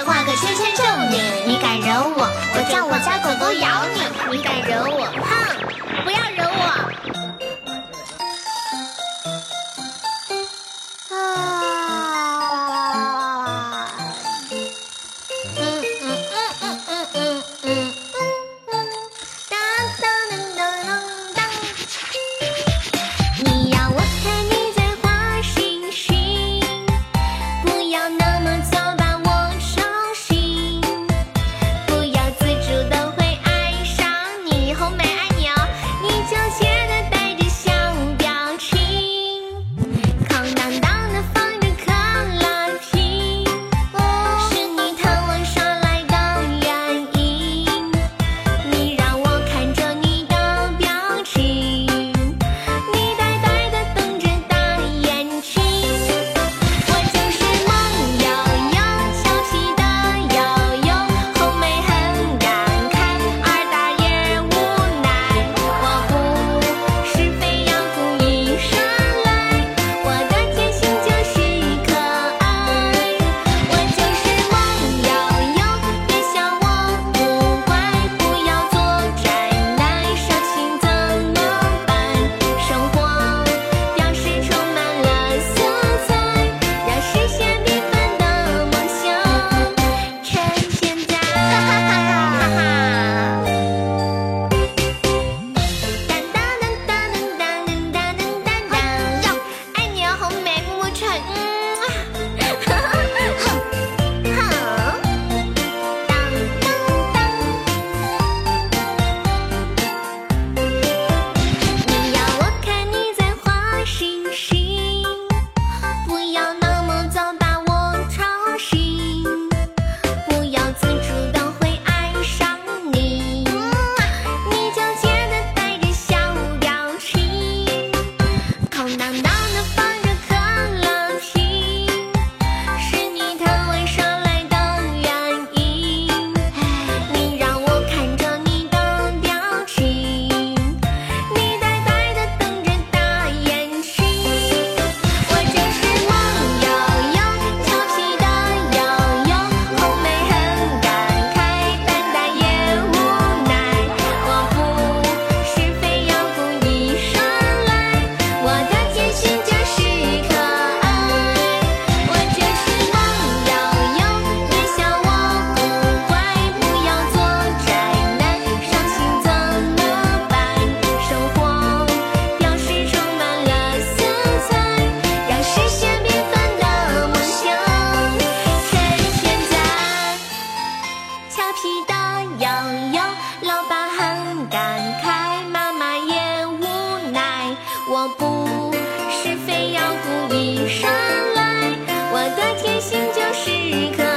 画个圈圈咒你，你敢惹我，我叫我家狗狗咬，Found a phone. 气得摇摇，老爸很感慨，妈妈也无奈。我不是非要故意耍赖，我的天性就是可爱。